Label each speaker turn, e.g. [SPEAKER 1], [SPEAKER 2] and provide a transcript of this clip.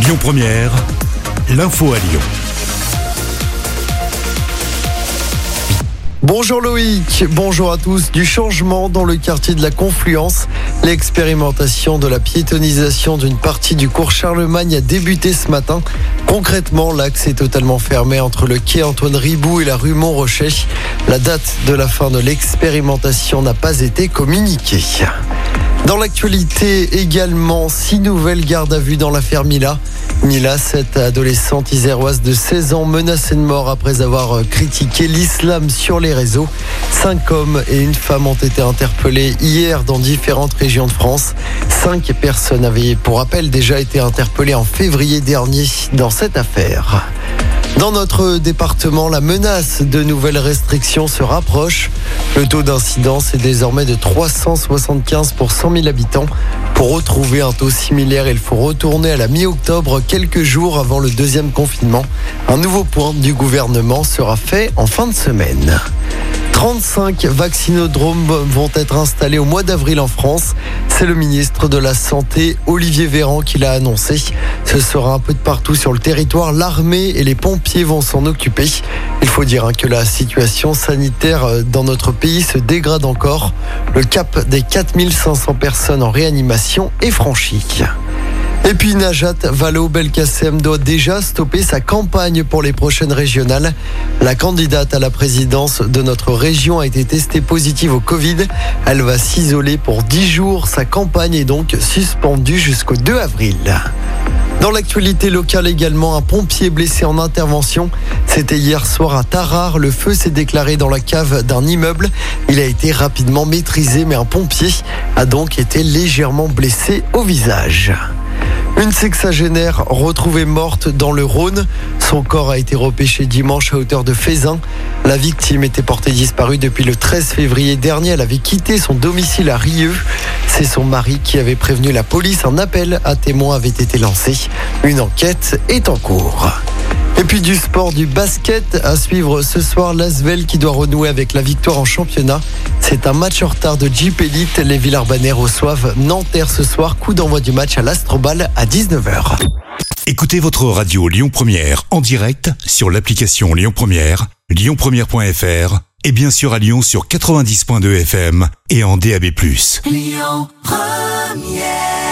[SPEAKER 1] Lyon Première, l'info à Lyon.
[SPEAKER 2] Bonjour Loïc, bonjour à tous. Du changement dans le quartier de la Confluence. L'expérimentation de la piétonisation d'une partie du cours Charlemagne a débuté ce matin. Concrètement, l'axe est totalement fermé entre le quai Antoine Ribou et la rue Montrochet. La date de la fin de l'expérimentation n'a pas été communiquée. Dans l'actualité également, six nouvelles gardes à vue dans l'affaire Mila. Mila, cette adolescente iséroise de 16 ans menacée de mort après avoir critiqué l'islam sur les réseaux. Cinq hommes et une femme ont été interpellés hier dans différentes régions de France. Cinq personnes avaient, pour rappel, déjà été interpellées en février dernier dans cette affaire. Dans notre département, la menace de nouvelles restrictions se rapproche. Le taux d'incidence est désormais de 375 pour 100 000 habitants. Pour retrouver un taux similaire, il faut retourner à la mi-octobre, quelques jours avant le deuxième confinement. Un nouveau point du gouvernement sera fait en fin de semaine. 35 vaccinodromes vont être installés au mois d'avril en France. C'est le ministre de la Santé, Olivier Véran, qui l'a annoncé. Ce sera un peu de partout sur le territoire. L'armée et les pompiers vont s'en occuper. Il faut dire hein, que la situation sanitaire euh, dans notre pays se dégrade encore. Le cap des 4500 personnes en réanimation est franchi. Et puis Najat Vallaud-Belkacem doit déjà stopper sa campagne pour les prochaines régionales. La candidate à la présidence de notre région a été testée positive au Covid. Elle va s'isoler pour 10 jours. Sa campagne est donc suspendue jusqu'au 2 avril. Dans l'actualité locale également, un pompier blessé en intervention. C'était hier soir à Tarare. Le feu s'est déclaré dans la cave d'un immeuble. Il a été rapidement maîtrisé, mais un pompier a donc été légèrement blessé au visage. Une sexagénaire retrouvée morte dans le Rhône. Son corps a été repêché dimanche à hauteur de Fézin. La victime était portée disparue depuis le 13 février dernier. Elle avait quitté son domicile à Rieux. C'est son mari qui avait prévenu la police. Un appel à témoins avait été lancé. Une enquête est en cours. Et puis du sport, du basket à suivre ce soir. L'Asvel qui doit renouer avec la victoire en championnat. C'est un match en retard de Jeep Elite. Les Villarbanais reçoivent Nanterre ce soir. Coup d'envoi du match à l'Astrobal à 19h.
[SPEAKER 1] Écoutez votre radio Lyon Première en direct sur l'application Lyon Première, lyonpremière.fr et bien sûr à Lyon sur 90.2 FM et en DAB+.
[SPEAKER 3] Lyon Première